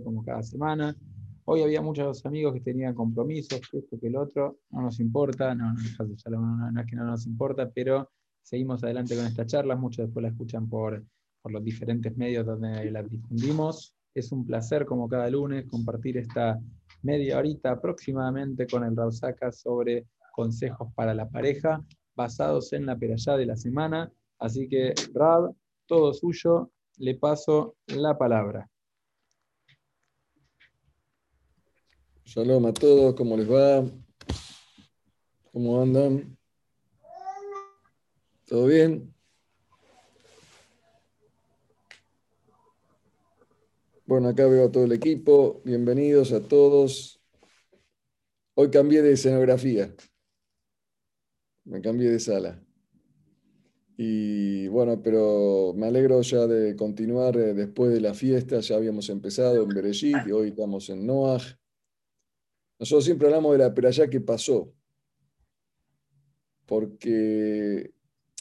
como cada semana. Hoy había muchos amigos que tenían compromisos, esto que el otro, no nos importa, no, es que no nos importa, pero seguimos adelante con esta charla, muchos después la escuchan por, por los diferentes medios donde la difundimos. Es un placer, como cada lunes, compartir esta media horita aproximadamente con el Rausaka sobre consejos para la pareja basados en la perayá de la semana. Así que, Rab, todo suyo, le paso la palabra. Shalom a todos, ¿cómo les va? ¿Cómo andan? ¿Todo bien? Bueno, acá veo a todo el equipo. Bienvenidos a todos. Hoy cambié de escenografía. Me cambié de sala. Y bueno, pero me alegro ya de continuar eh, después de la fiesta. Ya habíamos empezado en Berejit y hoy estamos en Noah. Nosotros siempre hablamos de la perayá que pasó, porque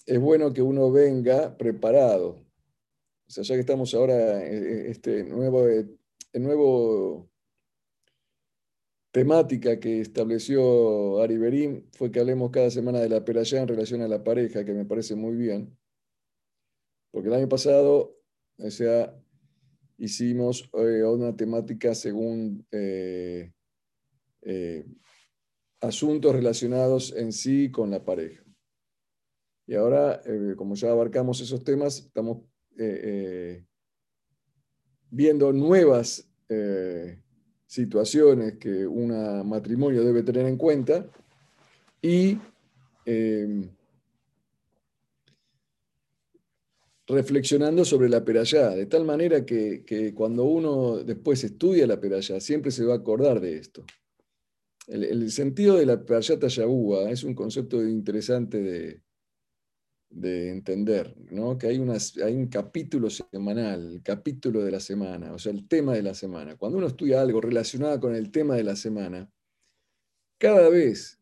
es bueno que uno venga preparado. O sea, ya que estamos ahora en este nuevo, en nuevo temática que estableció Ari Berim fue que hablemos cada semana de la perayá en relación a la pareja, que me parece muy bien. Porque el año pasado, o sea, hicimos eh, una temática según eh, eh, asuntos relacionados en sí con la pareja. Y ahora, como ya abarcamos esos temas, estamos viendo nuevas situaciones que un matrimonio debe tener en cuenta y em, reflexionando sobre la perayá, de tal manera que, cuando uno después estudia la perayá, siempre se va a acordar de esto. El, sentido de la perayá tayabúa es un concepto interesante de, de entender, ¿no? que hay, hay un capítulo semanal, el capítulo de la semana, o sea, el tema de la semana. Cuando uno estudia algo relacionado con el tema de la semana, cada vez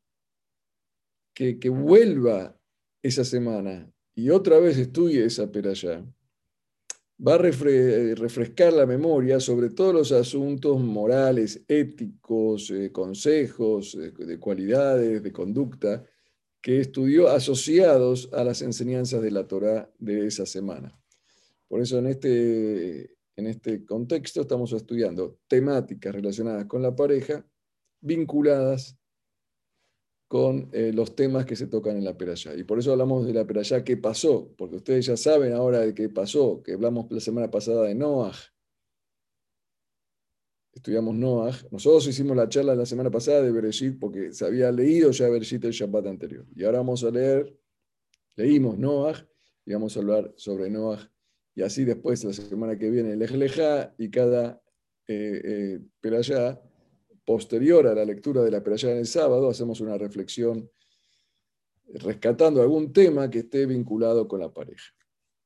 que, vuelva esa semana y otra vez estudie esa peralla, va a refrescar la memoria sobre todos los asuntos morales, éticos, eh, consejos, eh, de cualidades, de conducta, que estudió asociados a las enseñanzas de la Torá de esa semana. Por eso en este, en este contexto estamos estudiando temáticas relacionadas con la pareja vinculadas con eh, los temas que se tocan en la perashá. Y por eso hablamos de la perashá ¿qué pasó? Porque ustedes ya saben ahora de qué pasó, que hablamos la semana pasada de Noah, estudiamos Noah. Nosotros hicimos la charla la semana pasada de Bereshit porque se había leído ya Bereshit el Shabbat anterior. Y ahora vamos a leer, leímos Noah y vamos a hablar sobre Noah. Y así después, la semana que viene, el Ejleja y cada eh, eh posterior a la lectura de la Perayá en el sábado, hacemos una reflexión rescatando algún tema que esté vinculado con la pareja.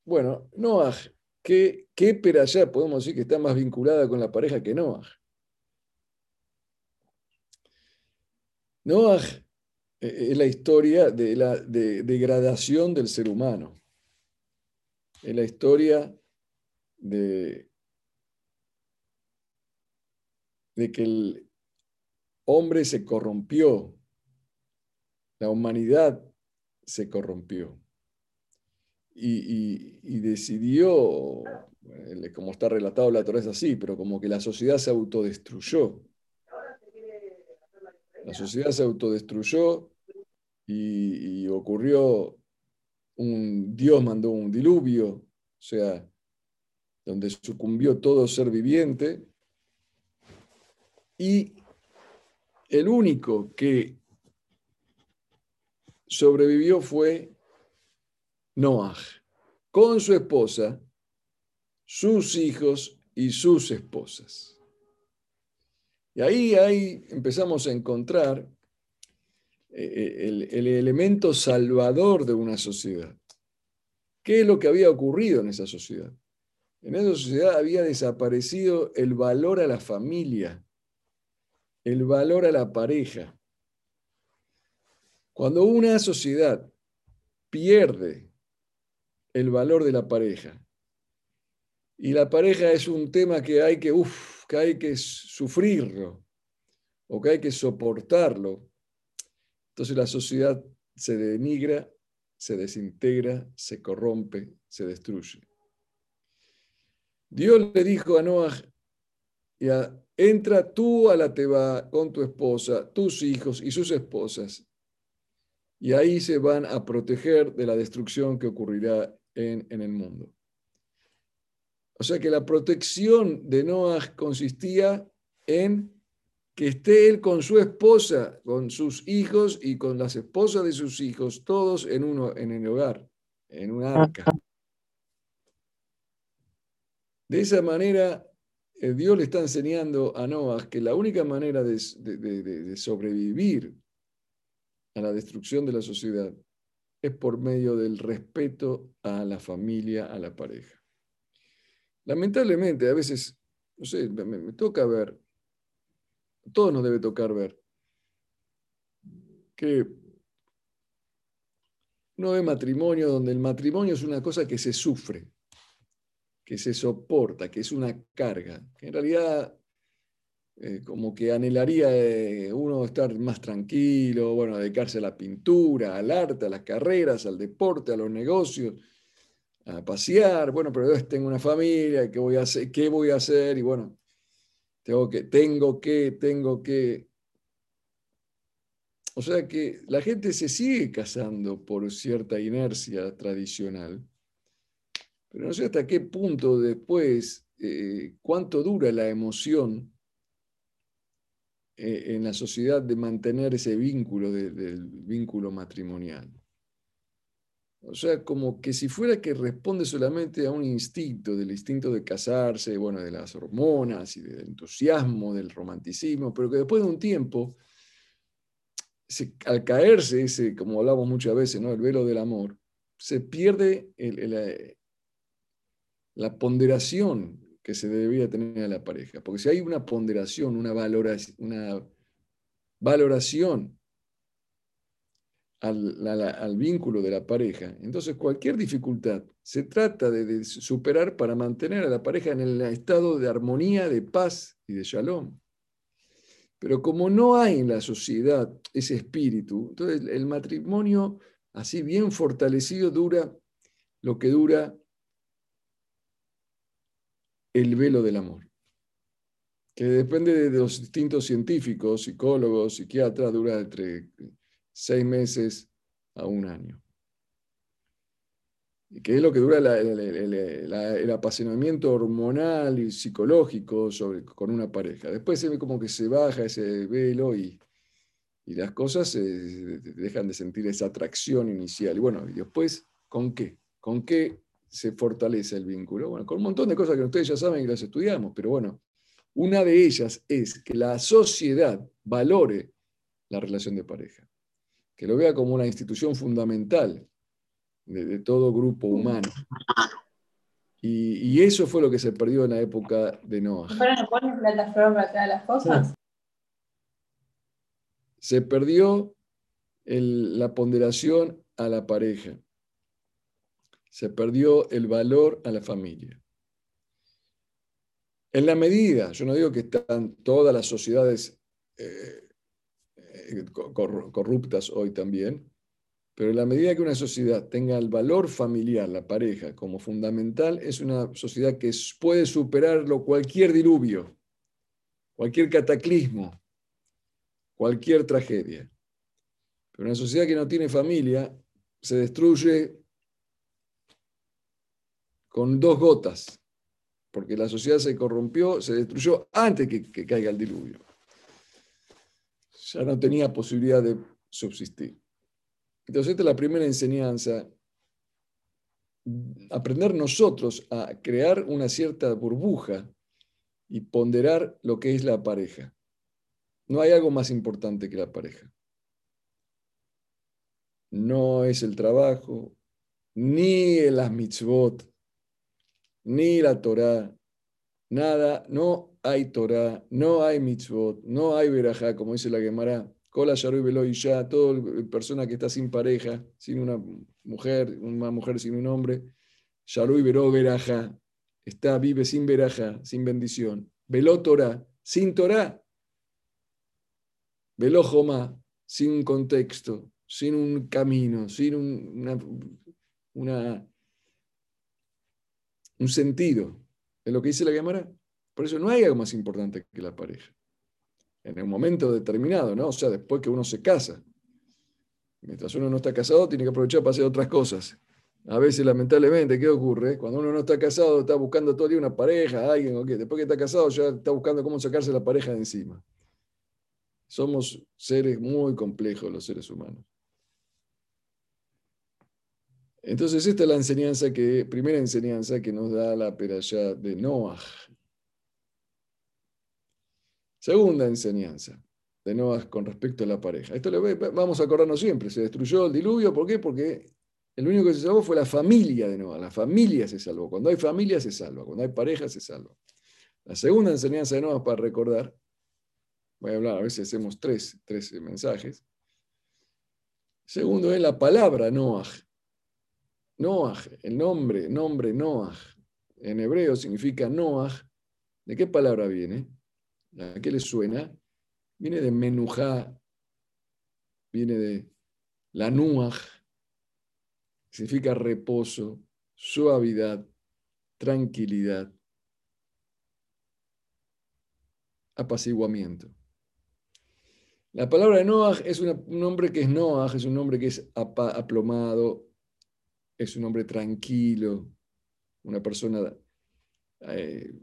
Bueno, Noah, ¿qué, qué podemos decir que está más vinculada con la pareja que Noah? Noah eh, es la historia de la degradación del ser humano. Es la historia de, de que el hombre se corrompió, la humanidad se corrompió. Y, decidió, como está relatado la Torah es así, pero como que la sociedad se autodestruyó. La sociedad se autodestruyó y, ocurrió un, Dios mandó un diluvio, o sea, donde sucumbió todo ser viviente, y el único que sobrevivió fue Noah, con su esposa, sus hijos y sus esposas. Y ahí, ahí empezamos a encontrar eh, eh, el, el, elemento salvador de una sociedad. ¿Qué es lo que había ocurrido en esa sociedad? En esa sociedad había desaparecido el valor a la familia, el valor a la pareja. Cuando una sociedad pierde el valor de la pareja, y la pareja es un tema que hay que, uff, que hay que sufrirlo o que hay que soportarlo, entonces la sociedad se denigra, se desintegra, se corrompe, se destruye. Dios le dijo a Noah, ya, entra tú a la Teba con tu esposa, tus hijos y sus esposas, y ahí se van a proteger de la destrucción que ocurrirá en, en el mundo. O sea que la protección de Noah consistía en que esté él con su esposa, con sus hijos y con las esposas de sus hijos, todos en uno en el hogar, en un arca. De esa manera, eh, Dios le está enseñando a Noah que la única manera de, sobrevivir a la destrucción de la sociedad es por medio del respeto a la familia, a la pareja. Lamentablemente, a veces, no sé, me, toca ver, todo nos debe tocar ver, que no ve matrimonio donde el matrimonio es una cosa que se sufre, que se soporta, que es una carga, en realidad eh, como que anhelaría eh, uno estar más tranquilo, bueno, dedicarse a la pintura, al arte, a las carreras, al deporte, a los negocios a pasear, bueno, pero yo tengo una familia, ¿qué voy a hacer? ¿Qué voy a hacer? Y bueno, tengo que, tengo que, tengo que. O sea que la gente se sigue casando por cierta inercia tradicional, pero no sé hasta qué punto después, eh, cuánto dura la emoción eh, en la sociedad de mantener ese vínculo, del vínculo matrimonial. O sea, como que si fuera que responde solamente a un instinto, del instinto de casarse, bueno, de las hormonas y del entusiasmo, del romanticismo, pero que después de un tiempo, al caerse ese, como hablamos muchas veces, ¿no? el velo del amor, se pierde la ponderación que se debía tener a la pareja. Porque si hay una ponderación, una, valoración, al, vínculo de la pareja. Entonces, cualquier dificultad se trata de, superar para mantener a la pareja en el estado de armonía, de paz y de shalom. Pero como no hay en la sociedad ese espíritu, entonces el matrimonio así bien fortalecido dura lo que dura el velo del amor, que depende de los distintos científicos, psicólogos, psiquiatras, dura entre seis meses a un año. Y que es lo que dura el apasionamiento hormonal y psicológico sobre, con una pareja. Después se ve como que se baja ese velo y, y las cosas dejan de sentir esa atracción inicial. Y bueno, y después, ¿con qué? ¿Con qué se fortalece el vínculo? Bueno, con un montón de cosas que ustedes ya saben y las estudiamos, pero bueno, una de ellas es que la sociedad valore la relación de pareja que lo vea como una institución fundamental de, todo grupo humano. Y, eso fue lo que se perdió en la época de Noah. las cosas? Se perdió la ponderación a la pareja. Se perdió el valor a la familia. En la medida, yo no digo que están todas las sociedades eh, eh, corruptas hoy también, pero en la medida que una sociedad tenga el valor familiar, la pareja, como fundamental, es una sociedad que puede superarlo cualquier diluvio, cualquier cataclismo, cualquier tragedia. Pero una sociedad que no tiene familia se destruye con dos gotas, porque la sociedad se corrompió, se destruyó antes que caiga el diluvio ya no tenía posibilidad de subsistir. Entonces, esta es la primera enseñanza, aprender nosotros a crear una cierta burbuja y ponderar lo que es la pareja. No hay algo más importante que la pareja. No es el trabajo, ni las mitzvot, ni la Torah, nada, no hay Torah, no hay mitzvot, no hay verajá, como dice la Gemara. Kola Yaru y ya, toda persona que está sin pareja, sin una mujer, una mujer sin un hombre, Yaru y verajá, está, vive sin verajá, sin bendición. veló Torah, sin Torah. Veló Jomá, sin contexto, sin un camino, sin un, una, un sentido. Es lo que dice la Gemara. Por eso no hay algo más importante que la pareja. En un momento determinado, ¿no? O sea, después que uno se casa. Mientras uno no está casado, tiene que aprovechar para hacer otras cosas. A veces, lamentablemente, ¿qué ocurre? Cuando uno no está casado, está buscando todo el día una pareja, alguien, o qué. Después que está casado, ya está buscando cómo sacarse la pareja de encima. Somos seres muy complejos los seres humanos. Entonces, esta es la enseñanza que, primera enseñanza que nos da la peralla de Noah. Segunda enseñanza de Noah con respecto a la pareja. Esto lo vamos a acordarnos siempre. Se destruyó el diluvio. ¿Por qué? Porque el único que se salvó fue la familia de Noah. La familia se salvó. Cuando hay familia se salva. Cuando hay pareja se salva. La segunda enseñanza de Noah para recordar, voy a hablar, a veces hacemos tres, tres mensajes. Segundo es la palabra Noah. Noah, el nombre, nombre Noah, en hebreo significa Noah. ¿De qué palabra viene? ¿A qué le suena? Viene de Menujá, viene de la Nuach, significa reposo, suavidad, tranquilidad, apaciguamiento. La palabra de Noah es un nombre que es Noah, es un nombre que es aplomado, es un hombre tranquilo, una persona eh,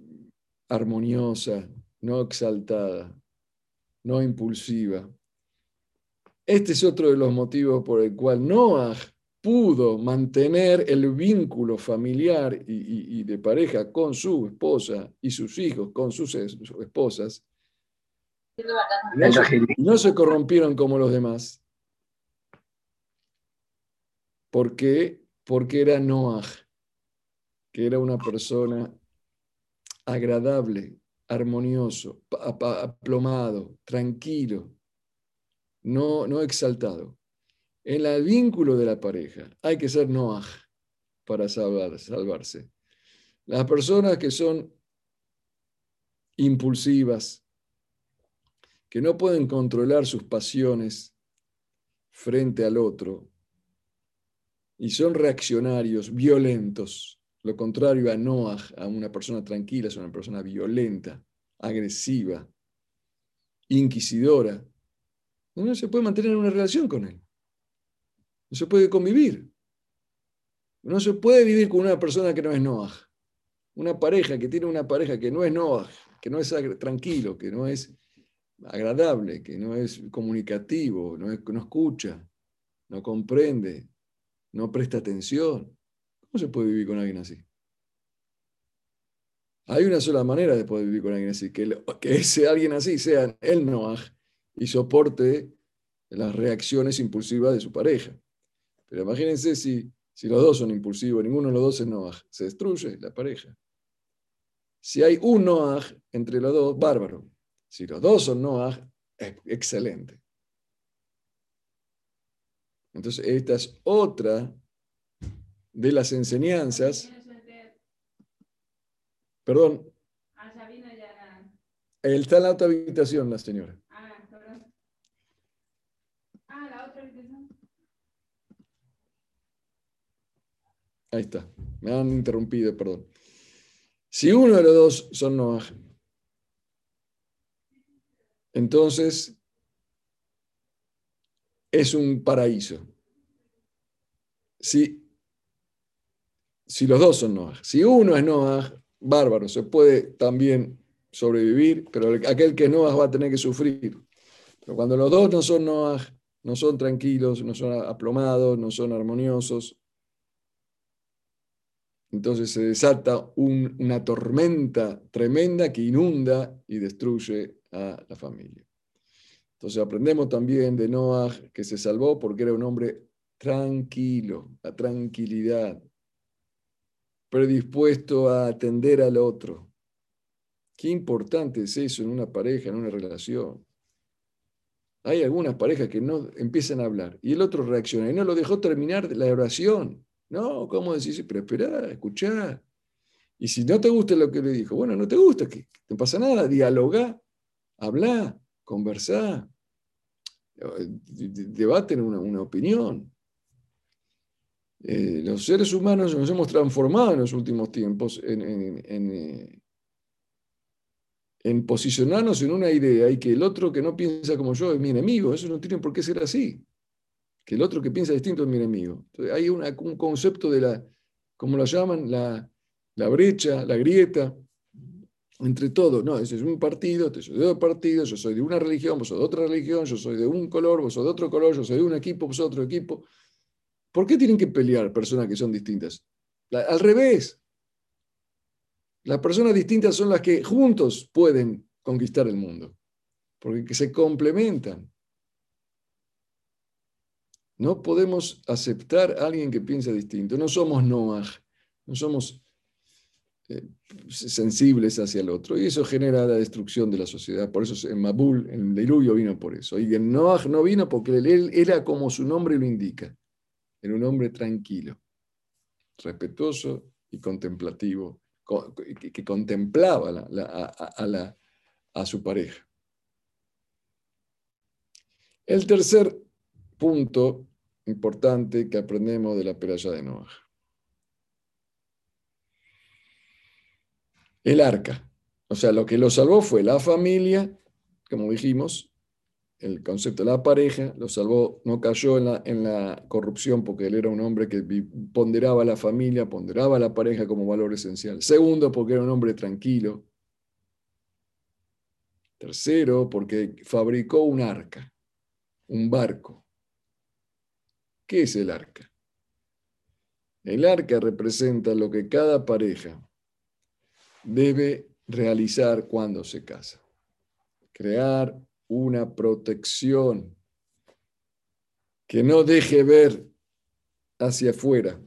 armoniosa, no exaltada, no impulsiva. Este es otro de los motivos por el cual Noah pudo mantener el vínculo familiar y, de pareja con su esposa y sus hijos con sus, esposas. no se corrompieron como los demás. Porque porque era Noah, que era una persona agradable, armonioso, aplomado, tranquilo, no, no exaltado. En el vínculo de la pareja hay que ser Noah para salvarse. Las personas que son impulsivas, que no pueden controlar sus pasiones frente al otro, y son reaccionarios, violentos. Lo contrario a Noah, a una persona tranquila, es una persona violenta, agresiva, inquisidora. No se puede mantener una relación con él. No se puede convivir. No se puede vivir con una persona que no es Noah. Una pareja que tiene una pareja que no es Noah, que no es tranquilo, que no es agradable, que no es comunicativo, no escucha, no comprende, no presta atención. ¿Cómo se puede vivir con alguien así? Hay una sola manera de poder vivir con alguien así, que, ese alguien así sea el Noah y soporte las reacciones impulsivas de su pareja. Pero imagínense si, si los dos son impulsivos, ninguno de los dos es Noah, se destruye la pareja. Si hay un Noah entre los dos, bárbaro. Si los dos son Noah, es excelente. Entonces, esta es otra de las enseñanzas. Perdón. Él está en la otra habitación, la señora. Ah, ah. Ahí está. Me han interrumpido, perdón. Si uno de los dos son Noah, entonces es un paraíso. Si, si los dos son Noah, si uno es Noah, bárbaro, se puede también sobrevivir, pero aquel que es Noah va a tener que sufrir. Pero cuando los dos no son Noah, no son tranquilos, no son aplomados, no son armoniosos, entonces se desata una tormenta tremenda que inunda y destruye a la familia. Entonces aprendemos también de Noah que se salvó porque era un hombre tranquilo, la tranquilidad, predispuesto a atender al otro. Qué importante es eso en una pareja, en una relación. Hay algunas parejas que no empiezan a hablar y el otro reacciona y no lo dejó terminar la oración. No, ¿cómo decís? Pero espera, escuchá. Y si no te gusta lo que le dijo, bueno, no te gusta, que no pasa nada, dialoga, habla, conversá, debaten una, una opinión. Eh, los seres humanos nos hemos transformado en los últimos tiempos eh, en, posicionarnos en una idea y que el otro que no piensa como yo es mi enemigo. Eso no tiene por qué ser así. Que el otro que piensa distinto es mi enemigo. hay un concepto de la, como lo llaman, la, la brecha, la grieta entre todos. No, ese es un partido, este soy de otro partido, yo soy de una religión, vos sos de otra religión, yo soy de un color, vos sos de otro color, yo soy de un equipo, vos sos de otro equipo. ¿Por qué tienen que pelear personas que son distintas? al revés. Las personas distintas son las que juntos pueden conquistar el mundo, porque se complementan. No podemos aceptar a alguien que piensa distinto. No somos Noah, no somos eh, sensibles hacia el otro. Y eso genera la destrucción de la sociedad. Por eso en Mabul, en el diluvio vino por eso. Y en Noah no vino porque él era como su nombre lo indica. Era un hombre tranquilo, respetuoso y contemplativo, que, contemplaba a, a su pareja. El tercer punto importante que aprendemos de la peralla de Noah. El arca. O sea, lo que lo salvó fue la familia, como dijimos, el concepto de la pareja, lo salvó, no cayó en la, en la corrupción porque él era un hombre que ponderaba la familia, ponderaba a la pareja como valor esencial. Segundo, porque era un hombre tranquilo. Tercero, porque fabricó un arca, un barco. ¿Qué es el arca? El arca representa lo que cada pareja debe realizar cuando se casa. Crear una protección que no deje ver hacia afuera.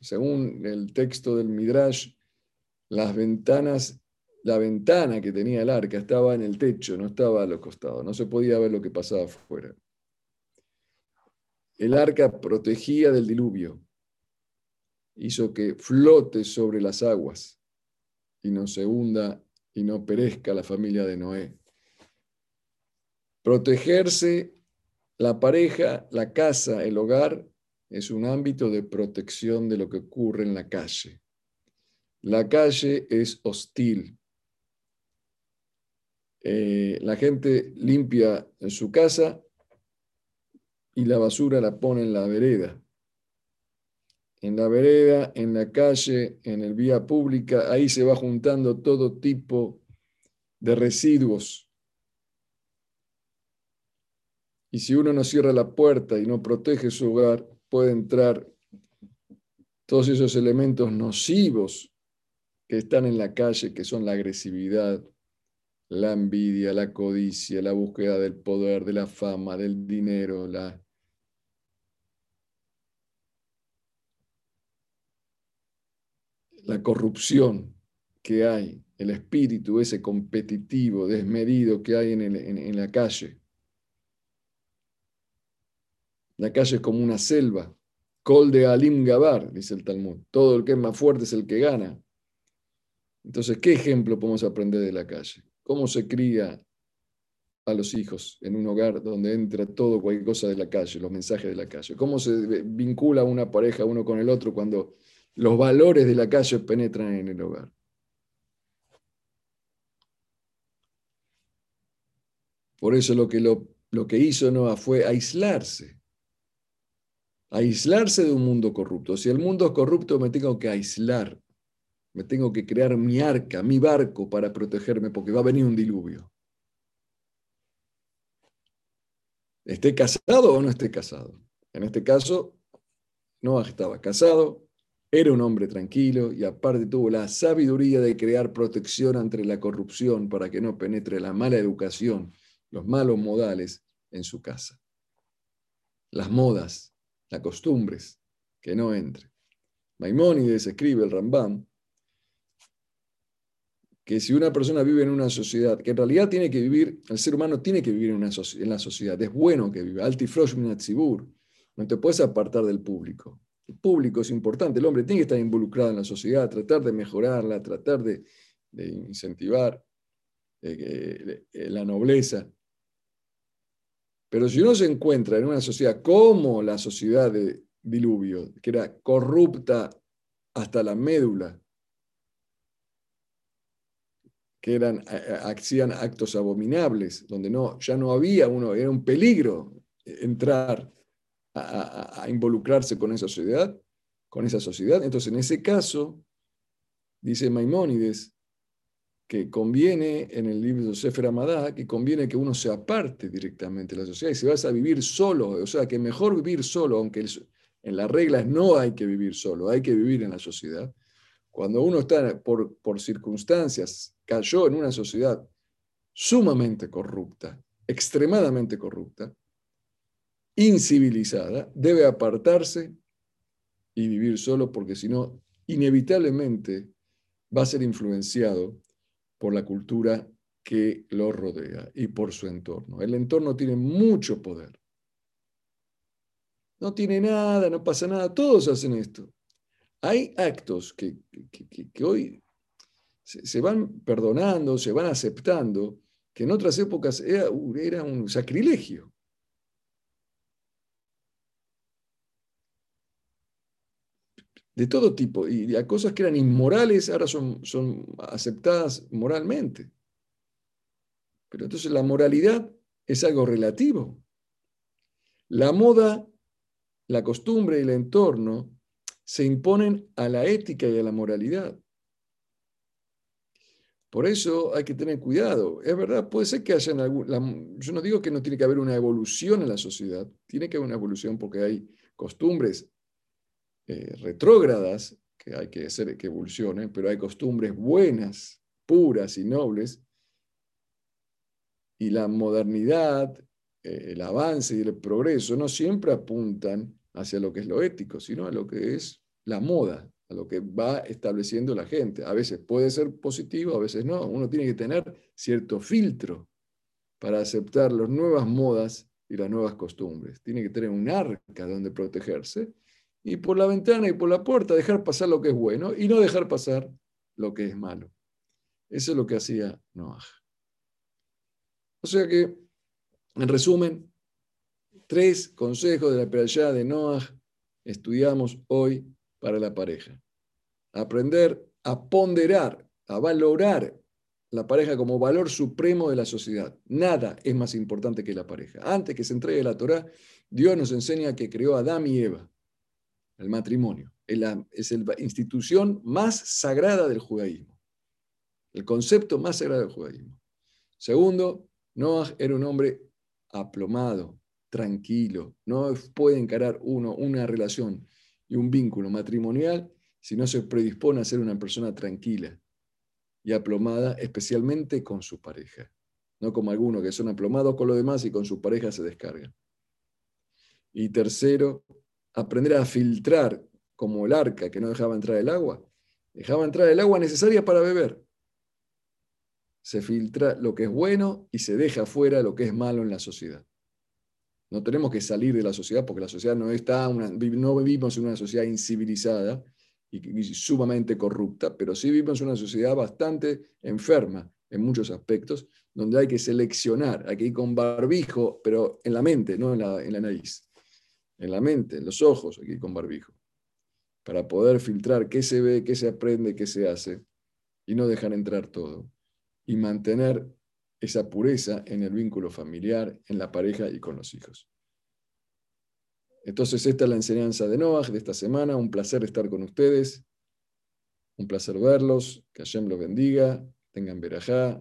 Según el texto del Midrash, las ventanas, la ventana que tenía el arca estaba en el techo, no estaba a los costados, no se podía ver lo que pasaba afuera. El arca protegía del diluvio, hizo que flote sobre las aguas y no se hunda y no perezca la familia de Noé. Protegerse la pareja, la casa, el hogar es un ámbito de protección de lo que ocurre en la calle. La calle es hostil. Eh, la gente limpia su casa y la basura la pone en la vereda. En la vereda, en la calle, en el vía pública, ahí se va juntando todo tipo de residuos. Y si uno no cierra la puerta y no protege su hogar, puede entrar todos esos elementos nocivos que están en la calle, que son la agresividad, la envidia, la codicia, la búsqueda del poder, de la fama, del dinero, la la corrupción que hay, el espíritu ese competitivo, desmedido que hay en, la calle. La calle es como una selva. Col de Alim Gabar, dice el Talmud. Todo el que es más fuerte es el que gana. Entonces, ¿qué ejemplo podemos aprender de la calle? ¿Cómo se cría a los hijos en un hogar donde entra todo, cualquier cosa de la calle, los mensajes de la calle? ¿Cómo se vincula una pareja uno con el otro cuando los valores de la calle penetran en el hogar. Por eso lo que, lo, lo que hizo Noah fue aislarse. Aislarse de un mundo corrupto. Si el mundo es corrupto, me tengo que aislar. Me tengo que crear mi arca, mi barco para protegerme, porque va a venir un diluvio. ¿Esté casado o no esté casado? En este caso, Noah estaba casado, era un hombre tranquilo y aparte tuvo la sabiduría de crear protección ante la corrupción para que no penetre la mala educación, los malos modales en su casa. Las modas, las costumbres, que no entre. Maimónides escribe el Rambam que si una persona vive en una sociedad, que en realidad tiene que vivir, el ser humano tiene que vivir en, una, la sociedad, es bueno que viva, altifrosh no te puedes apartar del público, público es importante. El hombre tiene que estar involucrado en la sociedad, tratar de mejorarla, tratar de, incentivar eh, eh, la nobleza. Pero si uno se encuentra en una sociedad como la sociedad de Diluvio, que era corrupta hasta la médula, que eran, hacían actos abominables, donde no, ya no había uno, era un peligro entrar a, involucrarse con esa sociedad, con esa sociedad. Entonces, en ese caso, dice Maimónides, que conviene en el libro de Sefer Amadá, que conviene que uno se aparte directamente de la sociedad y se vaya a vivir solo, o sea, que mejor vivir solo, aunque en las reglas no hay que vivir solo, hay que vivir en la sociedad. Cuando uno está por, por circunstancias, cayó en una sociedad sumamente corrupta, extremadamente corrupta, incivilizada, debe apartarse y vivir solo porque si no, inevitablemente va a ser influenciado por la cultura que lo rodea y por su entorno. El entorno tiene mucho poder. No tiene nada, no pasa nada, todos hacen esto. Hay actos que, hoy se, van perdonando, se van aceptando, que en otras épocas era, era un sacrilegio. De todo tipo. Y a cosas que eran inmorales ahora son, son aceptadas moralmente. Pero entonces la moralidad es algo relativo. La moda, la costumbre y el entorno se imponen a la ética y a la moralidad. Por eso hay que tener cuidado. Es verdad, puede ser que haya algún... yo no digo que no tiene que haber una evolución en la sociedad, tiene que haber una evolución porque hay costumbres eh, retrógradas que hay que hacer que evolucionen, pero hay costumbres buenas, puras y nobles, y la modernidad, eh, el avance y el progreso no siempre apuntan hacia lo que es lo ético, sino a lo que es la moda, a lo que va estableciendo la gente. A veces puede ser positivo, a veces no. Uno tiene que tener cierto filtro para aceptar las nuevas modas y las nuevas costumbres. Tiene que tener un arca donde protegerse y por la ventana y por la puerta dejar pasar lo que es bueno y no dejar pasar lo que es malo. Eso es lo que hacía Noah. O sea que, en resumen, tres consejos de la peralla de Noah estudiamos hoy para la pareja. Aprender a ponderar, a valorar la pareja como valor supremo de la sociedad. Nada es más importante que la pareja. Antes que se entregue la Torah, Dios nos enseña que creó a Adán y Eva el matrimonio. Es la, institución más sagrada del judaísmo. El concepto más sagrado del judaísmo. Segundo, Noah era un hombre aplomado, tranquilo. No puede encarar uno una relación y un vínculo matrimonial si no se predispone a ser una persona tranquila y aplomada, especialmente con su pareja. No como algunos que son aplomados con los demás y con su pareja se descargan. Y tercero, aprender a filtrar como el arca que no dejaba entrar el agua, dejaba entrar el agua necesaria para beber. Se filtra lo que es bueno y se deja fuera lo que es malo en la sociedad. No tenemos que salir de la sociedad porque la sociedad no está, no vivimos en una sociedad incivilizada y, sumamente corrupta, pero sí vivimos en una sociedad bastante enferma en muchos aspectos, donde hay que seleccionar, hay que ir con barbijo, pero en la mente, no en la, en la nariz en la mente, en los ojos, aquí con barbijo, para poder filtrar qué se ve, qué se aprende, qué se hace, y no dejar entrar todo, y mantener esa pureza en el vínculo familiar, en la pareja y con los hijos. Entonces, esta es la enseñanza de Noah de esta semana. Un placer estar con ustedes. Un placer verlos. Que Hashem los bendiga. Tengan verajá.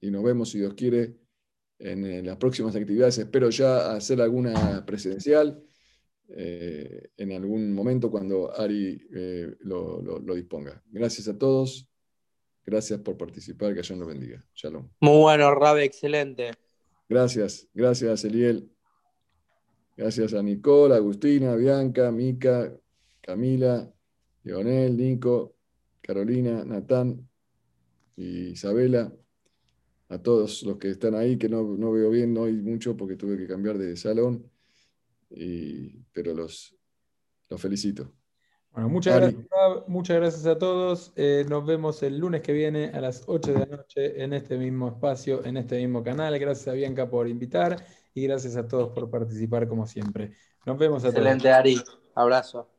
Y nos vemos, si Dios quiere, en, las próximas actividades. Espero ya hacer alguna presidencial eh, en algún momento cuando Ari eh, lo, disponga. Gracias a todos. Gracias por participar. Que Dios lo bendiga. Shalom. Muy bueno, Rabe, excelente. Gracias, gracias, Eliel. Gracias a Nicole, Agustina, Bianca, Mica, Camila, Leonel, Nico, Carolina, Natán y Isabela a todos los que están ahí, que no, no veo bien hoy mucho porque tuve que cambiar de salón, pero los, Los felicito. Bueno, muchas Ari. gracias, muchas gracias a todos. Eh, nos vemos el lunes que viene a las 8 de la noche en este mismo espacio, en este mismo canal. Gracias a Bianca por invitar y gracias a todos por participar como siempre. Nos vemos a todos. Excelente, Ari. Abrazo.